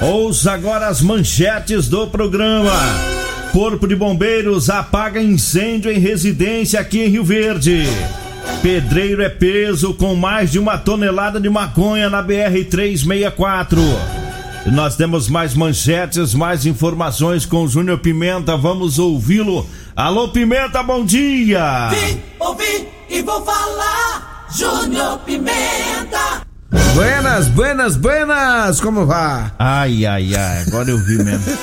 Ouça agora as manchetes do programa. Corpo de Bombeiros apaga incêndio em residência aqui em Rio Verde. Pedreiro é peso com mais de uma tonelada de maconha na BR 364. Nós temos mais manchetes, mais informações com o Júnior Pimenta. Vamos ouvi-lo. Alô, Pimenta, bom dia! Vim, ouvi e vou falar. Júnior Pimenta. Buenas, buenas, buenas! Como vai? Ai, ai, ai, agora eu vi mesmo.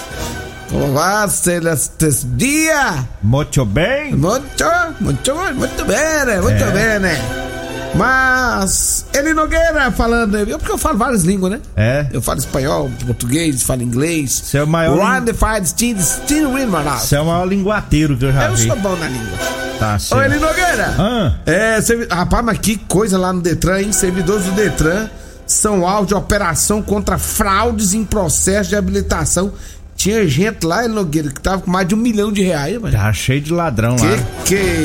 Como vai estes dia? Muito bem? Muito, muito, muito bem, muito É. bem. Mas, Eli Nogueira falando, eu porque eu falo várias línguas, né? É? Eu falo espanhol, português, falo inglês. Você é o maior, Manaus. você é o maior linguateiro que eu já Eu vi. sou bom na língua. Tá Ô, Eli certo. Nogueira! Ah, É, servi- rapaz, mas que coisa lá no Detran, hein? Servidores do Detran são alvo de operação contra fraudes em processo de habilitação. Tinha gente lá, Eli Nogueira, que tava com mais de um milhão de reais, mano. tá cheio de ladrão lá. Que que é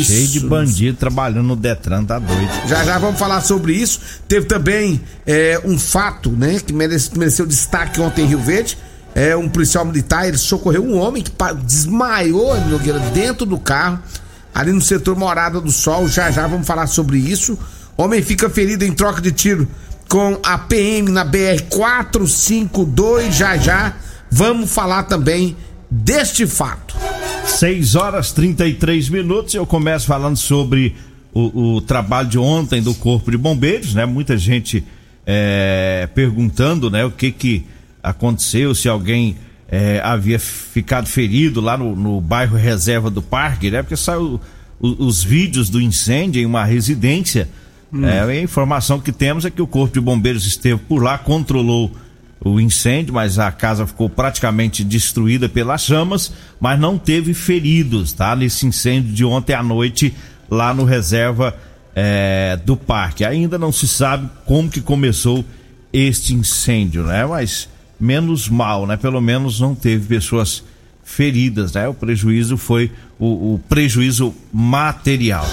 isso? Cheio de bandido trabalhando no Detran, tá doido. Já já vamos falar sobre isso. Teve também é, um fato, né, que merece- mereceu destaque ontem em Rio Verde. É um policial militar, ele socorreu um homem que desmaiou Nogueira dentro do carro, ali no setor Morada do Sol. Já já vamos falar sobre isso. Homem fica ferido em troca de tiro com a PM na BR 452. Já já vamos falar também deste fato. 6 horas 33 minutos. Eu começo falando sobre o, o trabalho de ontem do Corpo de Bombeiros, né? Muita gente é, perguntando, né? O que que aconteceu, se alguém é, havia ficado ferido lá no, no bairro Reserva do Parque, né? Porque saiu o- os vídeos do incêndio em uma residência. É, a informação que temos é que o Corpo de Bombeiros esteve por lá, controlou o incêndio, mas a casa ficou praticamente destruída pelas chamas, mas não teve feridos, tá? Nesse incêndio de ontem à noite lá no reserva é, do parque. Ainda não se sabe como que começou este incêndio, né? Mas menos mal, né? Pelo menos não teve pessoas feridas, né? O prejuízo foi o, o prejuízo material.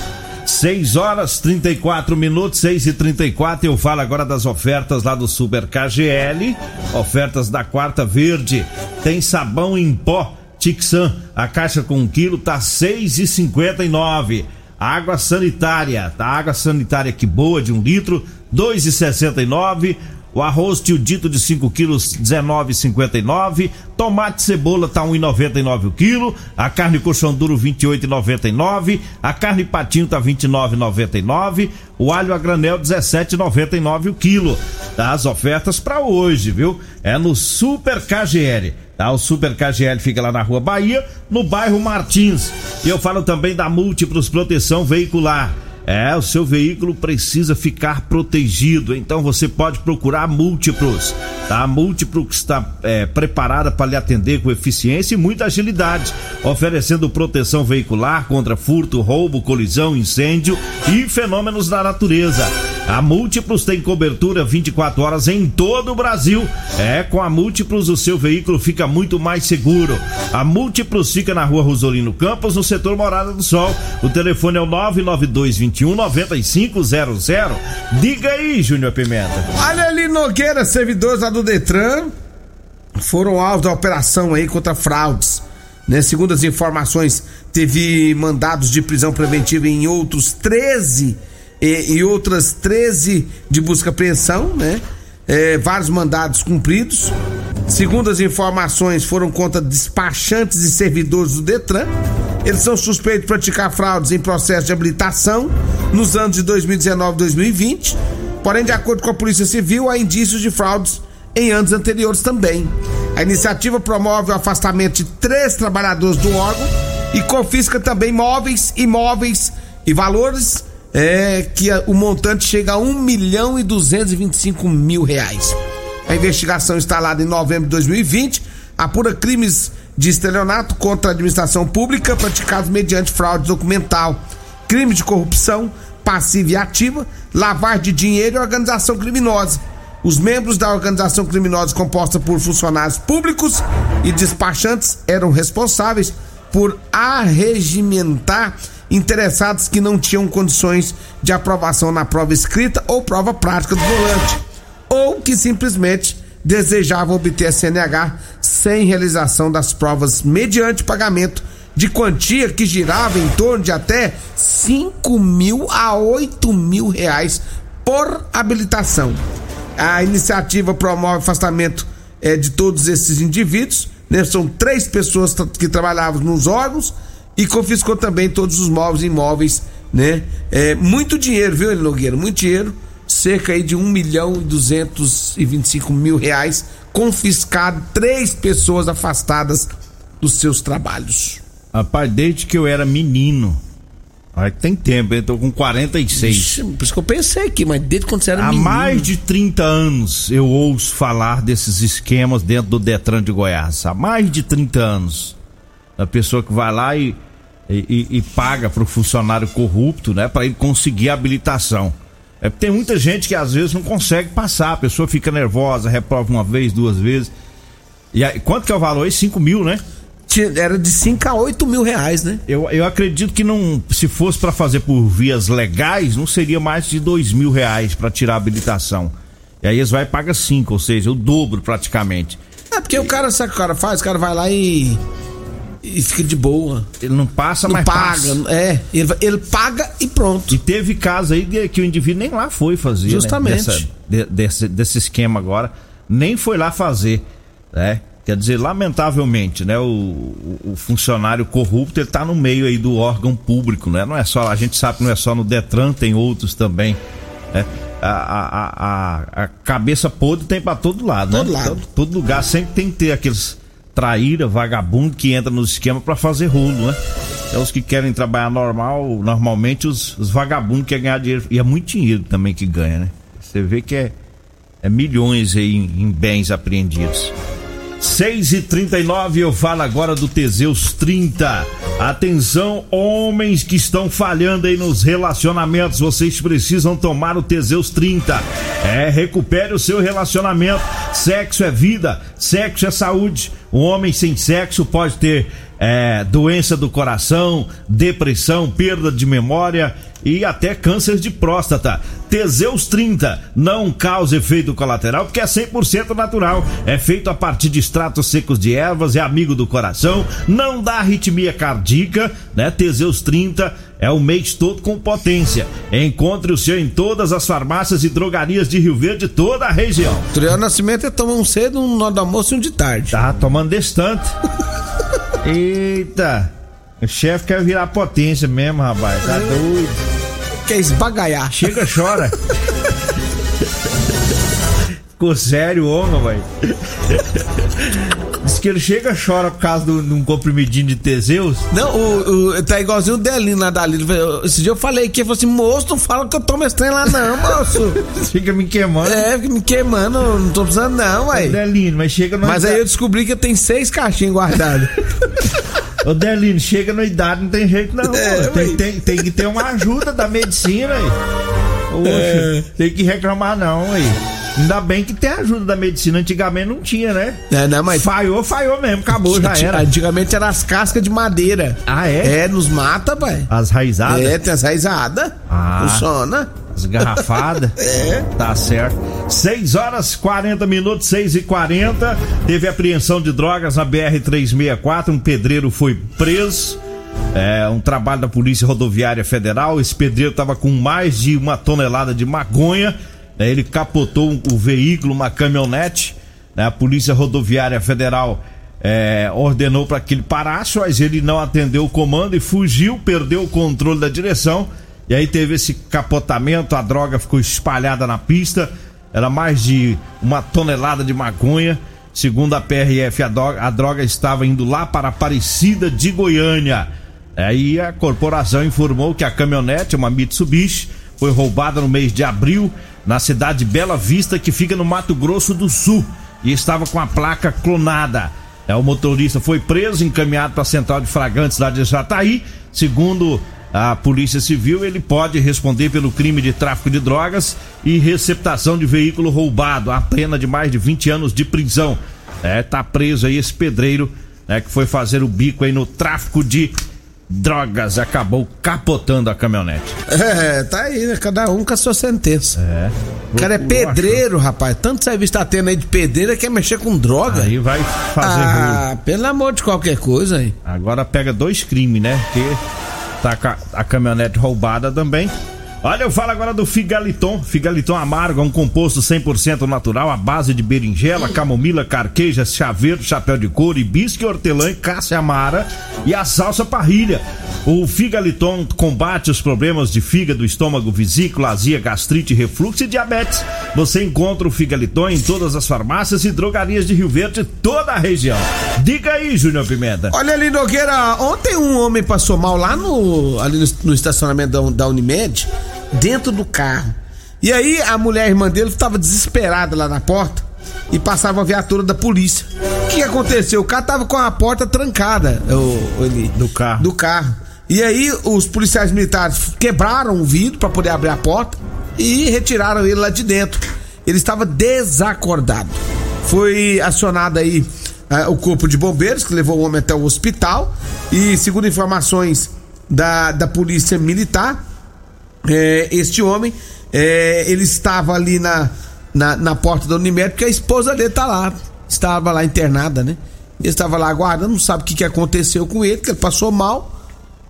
6 horas 34 minutos, 6 e 34 Eu falo agora das ofertas lá do Super KGL. Ofertas da quarta verde. Tem sabão em pó Tixan. A caixa com um quilo tá 6,59. Água sanitária, tá? Água sanitária que boa de um litro, 2,69. O arroz tio dito de 5 quilos, 19,59. Tomate e cebola tá 1,99 o quilo. A carne colchão duro, 28,99. A carne patinho tá 29,99. O alho a granel, 17,99 o quilo. Tá? As ofertas para hoje, viu? É no Super KGL. Tá? O Super KGL fica lá na Rua Bahia, no bairro Martins. E eu falo também da Múltiplos Proteção Veicular. É, o seu veículo precisa ficar protegido, então você pode procurar Múltiplos. Tá? A Múltiplos está é, preparada para lhe atender com eficiência e muita agilidade, oferecendo proteção veicular contra furto, roubo, colisão, incêndio e fenômenos da natureza. A Múltiplos tem cobertura 24 horas em todo o Brasil. É, com a Múltiplos o seu veículo fica muito mais seguro. A Múltiplos fica na rua Rosolino Campos, no setor Morada do Sol. O telefone é o 99221 9500. Diga aí, Júnior Pimenta. Olha ali, Nogueira, servidores lá do Detran foram alvo da operação aí contra fraudes Né? Segundo as informações, teve mandados de prisão preventiva em outros 13 e, e outras 13 de busca e apreensão, né? É, vários mandados cumpridos. Segundo as informações, foram contra despachantes e servidores do Detran. Eles são suspeitos de praticar fraudes em processo de habilitação nos anos de 2019 e 2020. Porém, de acordo com a Polícia Civil, há indícios de fraudes em anos anteriores também. A iniciativa promove o afastamento de três trabalhadores do órgão e confisca também móveis, imóveis e valores é, que o montante chega a 1 milhão e 225 mil reais. A investigação instalada em novembro de 2020 apura crimes de estelionato contra a administração pública praticados mediante fraude documental, crime de corrupção passiva e ativa, lavagem de dinheiro e organização criminosa. Os membros da organização criminosa composta por funcionários públicos e despachantes eram responsáveis por arregimentar interessados que não tinham condições de aprovação na prova escrita ou prova prática do volante, ou que simplesmente desejavam obter a CNH sem realização das provas mediante pagamento de quantia que girava em torno de até 5 mil a 8 mil reais por habilitação. A iniciativa promove afastamento é, de todos esses indivíduos, né? São três pessoas que trabalhavam nos órgãos e confiscou também todos os móveis e imóveis, né? É, muito dinheiro, viu, Eli Nogueira? Muito dinheiro, cerca aí de 1 milhão e 225 mil reais confiscado, três pessoas afastadas dos seus trabalhos. Rapaz, desde que eu era menino, Olha que tem tempo, eu tô com 46. Ixi, por isso que eu pensei aqui, mas desde quando você era Há menino. mais de 30 anos eu ouço falar desses esquemas dentro do Detran de Goiás. Há mais de 30 anos. A pessoa que vai lá e, e, e paga pro funcionário corrupto, né? Pra ele conseguir a habilitação. É, tem muita gente que às vezes não consegue passar, a pessoa fica nervosa, reprova uma vez, duas vezes. E aí, quanto que é o valor aí? 5 mil, né? Era de 5 a 8 mil reais, né? Eu, eu acredito que não, se fosse pra fazer por vias legais, não seria mais de dois mil reais pra tirar a habilitação. E aí eles vai e paga cinco, ou seja, o dobro praticamente. É porque o cara, sabe o que o cara faz? O cara vai lá e. e fica de boa. Ele não passa, Não mas paga. passa. É, ele, ele paga e pronto. E teve caso aí que o indivíduo nem lá foi fazer. né? Justamente. Dessa- de- desse, desse esquema agora. Nem foi lá fazer, né? Quer dizer, lamentavelmente, né? O, o- funcionário corrupto, ele tá no meio aí do órgão público, né? Não é só, a gente sabe que não é só no Detran, tem outros também, né? A, a, a, a- cabeça podre tem pra todo lado, Todo né? lado. Todo, todo lugar sempre tem que ter aqueles traíra, vagabundo que entra no esquema pra fazer rolo, né? É os que querem trabalhar normal, normalmente os, os vagabundos querem ganhar dinheiro. E é muito dinheiro também que ganha, né? Você vê que é, é milhões aí em, em bens apreendidos. 6 e 39 eu falo agora do Teseus 30. Atenção, homens que estão falhando aí nos relacionamentos, vocês precisam tomar o Teseus 30. É, recupere o seu relacionamento. Sexo é vida, sexo é saúde. Um homem sem sexo pode ter é, doença do coração, depressão, perda de memória e até câncer de próstata. Teseus 30 não causa efeito colateral porque é 100% natural. É feito a partir de extratos secos de ervas, é amigo do coração, não dá arritmia cardíaca, né? Teseus 30 é o mês todo com potência. Encontre o seu em todas as farmácias e drogarias de Rio Verde, toda a região. Turiel Nascimento é tomar um cedo, um nó do almoço e um de tarde. Tá tomando distante. Eita! O chefe quer virar potência mesmo, rapaz. Tá doido. Quer esbagaiar. Chega, chora. Ficou sério, homem, vai. Diz que ele chega, chora por causa de um comprimidinho de Teseus. Não, o, o- tá igualzinho o Delino lá da. Esse dia eu falei que ele falou assim: moço, não fala que eu tomo esse trem lá, não, moço. Fica me queimando. é, fica me queimando, não tô precisando, não, ué. Delino, mas chega no Mas aí eu descobri que tem seis caixinhas guardadas. Ô Delino, chega na idade, não tem jeito não. É, pô. tem, tem, tem que ter uma ajuda da medicina aí. Poxa, É. tem que reclamar não aí. Ainda bem que tem a ajuda da medicina, antigamente não tinha, né? É, não, mas Falhou, falhou mesmo, acabou, já era. Antigamente era as cascas de madeira. Ah, é? É, nos mata, pai. As raizadas, É, tem as raizadas. Ah. Funciona. as garrafadas. É. Tá certo. 6 horas 40 minutos, 6 e 40 Teve apreensão de drogas na BR-364. Um pedreiro foi preso. É um trabalho da Polícia Rodoviária Federal. Esse pedreiro estava com mais de uma tonelada de maconha. Né? Ele capotou o veículo, uma caminhonete. né? A Polícia Rodoviária Federal é, ordenou para que ele parasse, mas ele não atendeu o comando e fugiu, perdeu o controle da direção. E aí teve esse capotamento, a droga ficou espalhada na pista. Era mais de uma tonelada de maconha. Segundo a PRF, a droga, a droga estava indo lá para Aparecida de Goiânia. Aí a corporação informou que a caminhonete, uma Mitsubishi, foi roubada no mês de abril na cidade de Bela Vista, que fica no Mato Grosso do Sul, e estava com a placa clonada. É, o motorista foi preso, encaminhado para a central de flagrantes lá de Jataí. Segundo a Polícia Civil, ele pode responder pelo crime de tráfico de drogas e receptação de veículo roubado. A pena de mais de 20 anos de prisão. É, tá preso aí esse pedreiro, né, que foi fazer o bico aí no tráfico de drogas. Acabou capotando a caminhonete. É, tá aí, né? Cada um com a sua sentença. É. O cara é pedreiro, rapaz. Tanto serviço tá tendo aí de pedreiro, quer mexer com droga. Aí vai fazer ah, pelo amor de qualquer coisa aí. Agora pega dois crimes, né? Que tá a caminhonete roubada também. Olha, eu falo agora do Figaliton. Figaliton amargo é um composto 100% natural à base de berinjela, camomila, carqueja, chaveiro, chapéu de couro, hibisco, hortelã, cássia amara e a salsa parrilha. O Figaliton combate os problemas de fígado, estômago, vesícula, azia, gastrite, refluxo e diabetes. Você encontra o Figaliton em todas as farmácias e drogarias de Rio Verde, toda a região. Diga aí, Júnior Pimenta. Olha ali, Nogueira, ontem um homem passou mal lá no, ali no, estacionamento da Unimed, dentro do carro. E aí a mulher a irmã dele estava desesperada lá na porta e passava a viatura da polícia. O que aconteceu? O cara tava com a porta trancada, o, ele, Do carro. Do carro. E aí os policiais militares quebraram o vidro para poder abrir a porta e retiraram ele lá de dentro. Ele estava desacordado. Foi acionado aí ah, o corpo de bombeiros que levou o homem até o hospital e segundo informações da, da polícia militar, é, este homem, é, ele estava ali na, na, na porta da Unimed, porque a esposa dele tá lá, estava lá internada, né? Ele estava lá aguardando, não sabe o que, que aconteceu com ele, que ele passou mal,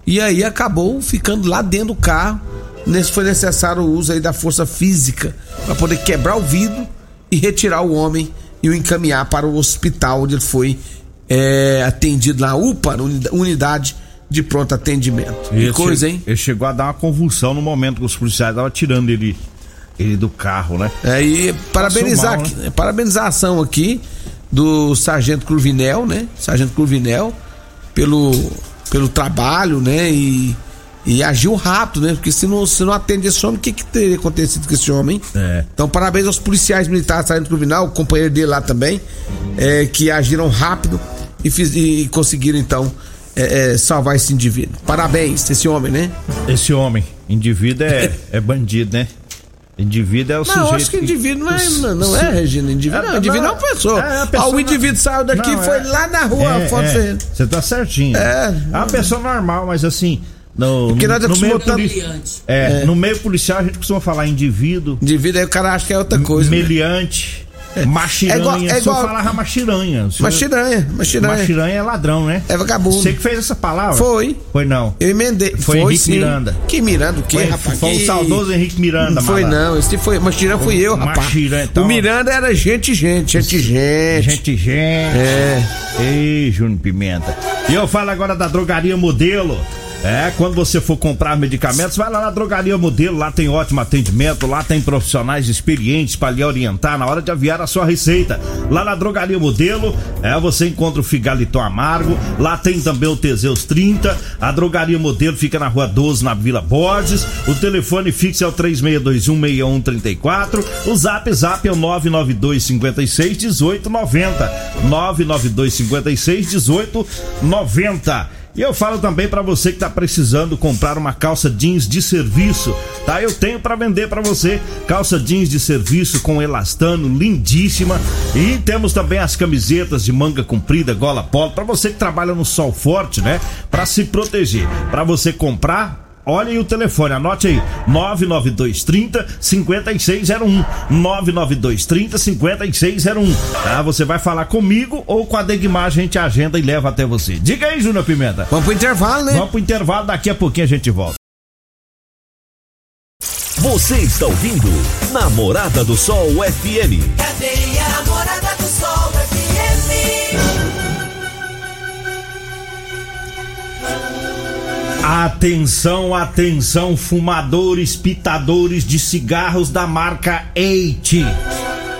e aí acabou ficando lá dentro do carro. Nesse foi necessário o uso aí da força física para poder quebrar o vidro e retirar o homem e o encaminhar para o hospital onde ele foi é, atendido na UPA, na uni- unidade de pronto atendimento. Que Ele coisa, hein? Ele chegou a dar uma convulsão no momento que os policiais estavam tirando ele, ele do carro, né? É, e parabenizar, mal, aqui- parabenização aqui do Sargento Cruvinel, né? Sargento Cruvinel, pelo, pelo trabalho, né? E, e agiu rápido, né? Porque se não, se não atende esse homem, o que, que teria acontecido com esse homem? É. Então, parabéns aos policiais militares, Sargento Cruvinel, o companheiro dele lá também, é, que agiram rápido e, fiz- e conseguiram, então, é, é, salvar esse indivíduo. Parabéns, esse homem, né? Esse homem, indivíduo é, é bandido, né? Indivíduo é o Não, sujeito. eu acho que indivíduo não é, não, não é Regina. Indivíduo, não, É, indivíduo é não, uma pessoa. é, Ah, pessoa o não- indivíduo saiu daqui Não, foi é- lá na rua, É, é. Você tá certinho. É. É uma pessoa normal, mas assim. No, Porque nós no, acostumamos meio poli- é, no meio policial a gente costuma falar indivíduo, Indivíduo aí o cara acha que é outra coisa. né? Meliante, machiranha. É igual- é igual- falava machiranha. senhor- Machiranha, machiranha. Machiranha é ladrão, né? É vagabundo. Você que fez essa palavra? Foi. Foi não. Eu emendei. Foi Henrique sim. Miranda. Que Miranda o quê, Foi, rapaz? foi o saudoso Henrique Miranda, Não foi malandro. não, esse foi, Machiranha fui eu, rapaz. Machiranha, então- O Miranda era gente, gente, gente, gente. Gente, gente. É. Ei, Júnior Pimenta. E eu falo agora da drogaria modelo. É, quando você for comprar medicamentos, vai lá na drogaria modelo, lá tem ótimo atendimento, lá tem profissionais experientes para lhe orientar na hora de aviar a sua receita. Lá na drogaria modelo, é, você encontra o Figaliton Amargo, lá tem também o Teseus 30, a drogaria modelo fica na rua 12, na Vila Borges, o telefone fixo é o 36216134, o zap zap é o 992 56 1890, 992 56 1890. E eu falo também para você que está precisando comprar uma calça jeans de serviço, tá? Eu tenho para vender para você calça jeans de serviço com elastano, lindíssima. E temos também as camisetas de manga comprida, gola polo, para você que trabalha no sol forte, né? Para se proteger. Para você comprar, Olha aí o telefone, anote aí: 99230 5601. 99230 5601. Tá? Você vai falar comigo ou com a Degmar, a gente agenda e leva até você. Diga aí, Júnior Pimenta. Vamos pro intervalo, né? Vamos pro intervalo, daqui a pouquinho a gente volta. Você está ouvindo Namorada do Sol FM. Cadeia Namorada do Atenção, atenção, fumadores, pitadores de cigarros da marca Eite.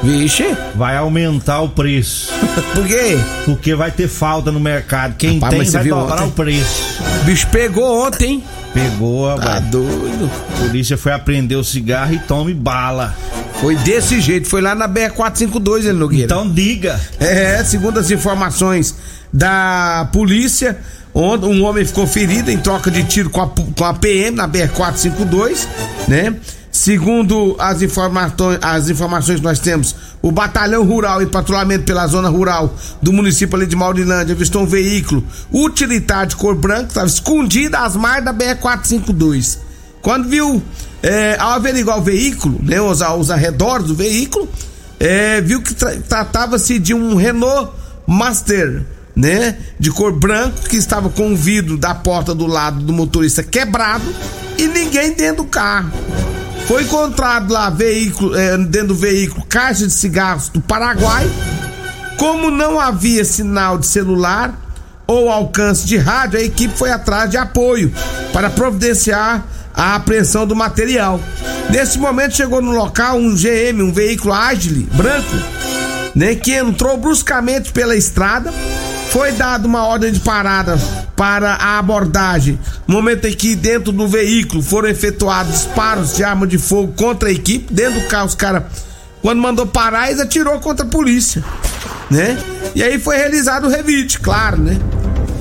Vixe, Vai aumentar o preço. por quê? Porque vai ter falta no mercado. Quem Rapaz, tem vai dobrar o preço. O bicho pegou ontem. Pegou, Tá vai. doido. A polícia foi apreender o cigarro e tome bala. Foi desse jeito, foi lá na BR-452, ele Nogueira. Então diga. É, segundo as informações da polícia, onde um homem ficou ferido em troca de tiro com a, com a PM na BR-452, né? Segundo as informações, as informações que nós temos, o batalhão rural em patrulhamento pela zona rural do município ali de Maurilândia avistou um veículo utilitário de cor branca, estava escondido às margens da BR-452. Quando viu, é, ao averiguar o veículo, né, os, os arredores do veículo, é, viu que tra- tratava-se de um Renault Master, né? De cor branco, que estava com o vidro da porta do lado do motorista quebrado e ninguém dentro do carro. Foi encontrado lá veículo, é, dentro do veículo caixa de cigarros do Paraguai. Como não havia sinal de celular ou alcance de rádio, a equipe foi atrás de apoio para providenciar a apreensão do material. Nesse momento chegou no local um GM, um veículo Agile branco, né, que entrou bruscamente pela estrada. Foi dada uma ordem de parada para a abordagem. Momento em que dentro do veículo foram efetuados disparos de arma de fogo contra a equipe, dentro do carro os caras quando mandou parar, eles atirou contra a polícia, né? E aí foi realizado o revite, claro, né?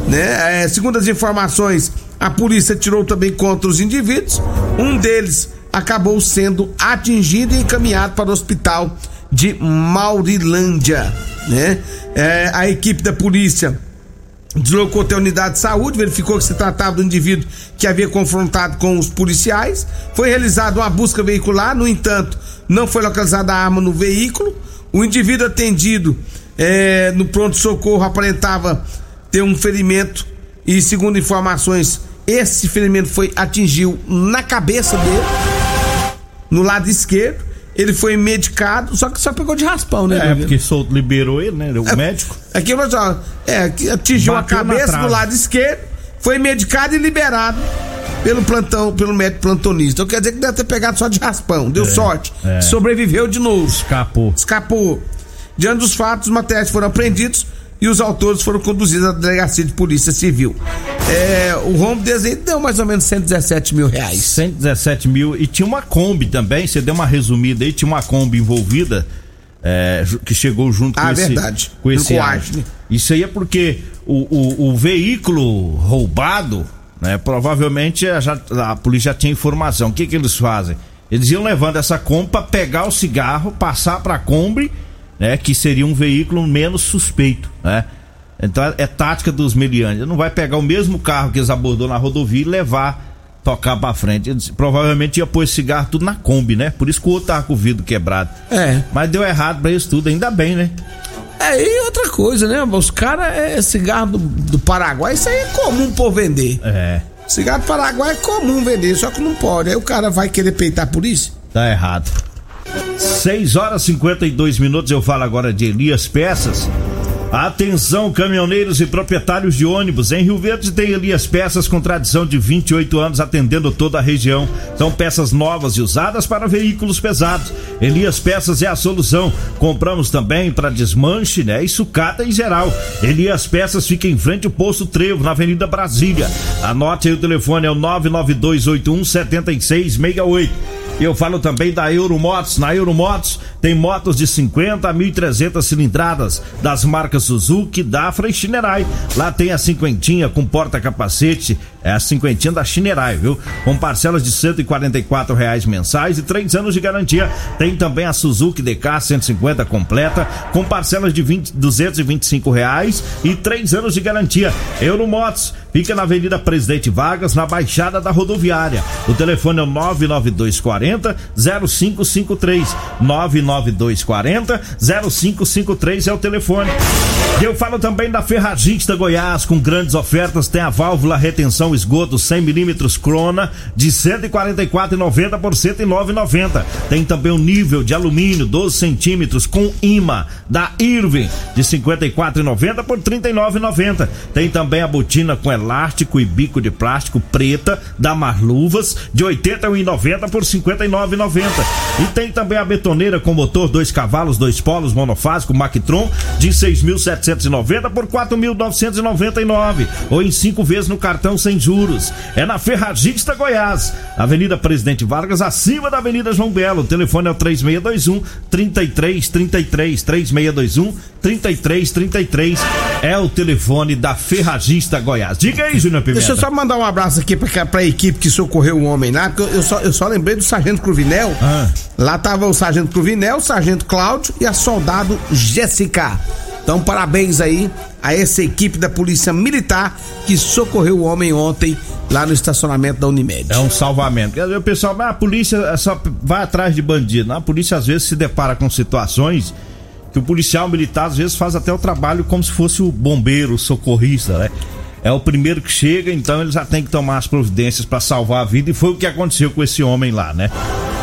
né? É, segundo as informações, a polícia atirou também contra os indivíduos. Um deles acabou sendo atingido e encaminhado para o hospital de Maurilândia, né? É, a equipe da polícia deslocou até a unidade de saúde, verificou que se tratava do indivíduo que havia confrontado com os policiais. Foi realizada uma busca veicular, no entanto, não foi localizada a arma no veículo. O indivíduo atendido eh, no pronto-socorro aparentava ter um ferimento e, segundo informações, esse ferimento foi atingiu na cabeça dele, no lado esquerdo. Ele foi medicado, só que só pegou de raspão, né? É, porque solto liberou ele, né? O médico. Aqui, olha só, é, atingiu Bateu a cabeça do lado esquerdo, foi medicado e liberado pelo plantão, pelo médico plantonista. Então quer dizer que deve ter pegado só de raspão, deu sorte. é. Sobreviveu de novo, Escapou. escapou. Diante dos fatos, os materiais foram apreendidos e os autores foram conduzidos à delegacia de polícia civil. É, o rombo desenho deu mais ou menos 117 mil reais. 117 mil. E tinha uma Kombi também, você deu uma resumida aí, tinha uma Kombi envolvida. é, que chegou junto Ah, com esse, verdade. com esse Com. Ashley. Isso aí é porque o, o, o veículo roubado, né? Provavelmente a, já- a polícia já tinha informação. O que que eles fazem? Eles iam levando essa Kombi pra pegar o cigarro, passar pra Kombi, né? Que seria um veículo menos suspeito, né? Então é tática dos meliantes. Não vai pegar o mesmo carro que eles abordou na rodovia e levar, tocar pra frente. Eles provavelmente ia pôr esse cigarro tudo na Kombi, né? Por isso que o outro tava com o vidro quebrado. É. Mas deu errado pra isso tudo, ainda bem, né? É, e outra coisa, né? Os caras, é cigarro do, do Paraguai, isso aí é comum por vender. É, Cigarro do Paraguai é comum vender, só que não pode. Aí o cara vai querer peitar por isso? tá errado. 6 horas e 52 minutos, eu falo agora de Elias Peças. Atenção, caminhoneiros e proprietários de ônibus. Em Rio Verde tem Elias Peças com tradição de 28 anos atendendo toda a região. São peças novas e usadas para veículos pesados. Elias Peças é a solução. Compramos também para desmanche, né? E sucata em geral. Elias Peças fica em frente ao posto Trevo, na Avenida Brasília. Anote aí o telefone, é o 99281 7668. Eu falo também da Euromotos. Na Euromotos tem motos de 50 a 1.300 cilindradas das marcas Suzuki, Dafra e Shinerai. Lá tem a cinquentinha com porta-capacete, é a cinquentinha da Shinerai, viu? Com parcelas de 144 reais mensais e três anos de garantia. Tem também a Suzuki DK 150 completa com parcelas de 20, 225 reais e três anos de garantia. Euromotos fica na Avenida Presidente Vargas, na Baixada da Rodoviária. O telefone é o 99240 0553 99240 0553 é o telefone. Eu falo também da Ferragista Goiás, com grandes ofertas, tem a válvula retenção esgoto 100 milímetros Crona de 144,90 por 109,90. Tem também o nível de alumínio 12 centímetros com imã da Irving de 54,90 por 39,90. Tem também a botina com e bico de plástico preta da Marluvas de 81,90 por 59,90. E tem também a betoneira com motor dois cavalos, dois polos monofásico Mactron de 6.790 por 4.999 ou em cinco vezes no cartão sem juros. É na Ferragista Goiás, Avenida Presidente Vargas, acima da Avenida João Belo. O telefone é o 3621 3333 3621 3333 é o telefone da Ferragista Goiás. Diga aí, Júnior Pimenta. Deixa eu só mandar um abraço aqui pra, pra equipe que socorreu o homem lá, porque eu só, eu só lembrei do Sargento Cruvinel. Ah. Lá tava o Sargento Cruvinel, o Sargento Cláudio e a soldado Jéssica. Então, parabéns aí a essa equipe da Polícia Militar que socorreu o homem ontem lá no estacionamento da Unimed. É um salvamento. O pessoal, mas a polícia é só vai atrás de bandido. A polícia às vezes se depara com situações que o policial militar às vezes faz até o trabalho como se fosse o bombeiro, o socorrista, né? É o primeiro que chega, então ele já tem que tomar as providências para salvar a vida e foi o que aconteceu com esse homem lá, né?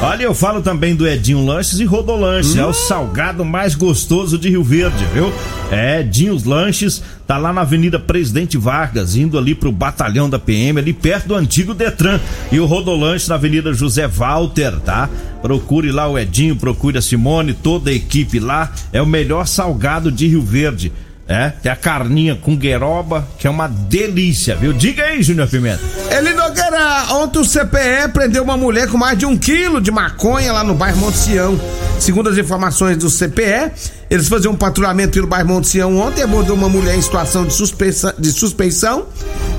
Olha, eu falo também do Edinho Lanches e Rodolanches, é o salgado mais gostoso de Rio Verde, viu? É, Edinho Lanches, tá lá na Avenida Presidente Vargas, indo ali pro batalhão da PM, ali perto do antigo Detran. E o Rodolanches na Avenida José Walter, tá? Procure lá o Edinho, procure a Simone, toda a equipe lá. É o melhor salgado de Rio Verde. É, tem a carninha com gueroba, que é uma delícia, viu? Diga aí, Júnior Pimenta. Eli Nogueira, ontem o CPE prendeu uma mulher com mais de um quilo de maconha lá no bairro Monte Sião. Segundo as informações do CPE, eles faziam um patrulhamento pelo bairro Monte Sião ontem abordou uma mulher em situação de, suspeita, de suspeição.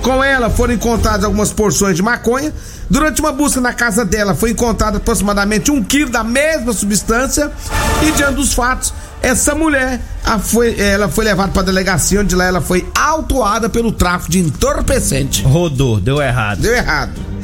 Com ela foram encontradas algumas porções de maconha. Durante uma busca na casa dela foi encontrado aproximadamente um quilo da mesma substância. E diante dos fatos, essa mulher foi, ela foi levada para a delegacia, onde lá ela foi autuada pelo tráfico de entorpecente. Rodou, deu errado. Deu errado.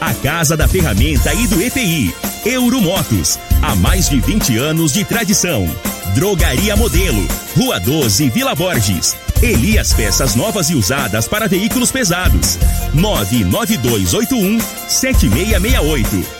a casa da ferramenta e do EPI. Euromotos, há mais de 20 anos de tradição. Drogaria Modelo, Rua 12, Vila Borges. Elias Peças Novas e Usadas para Veículos Pesados. 99281 7668.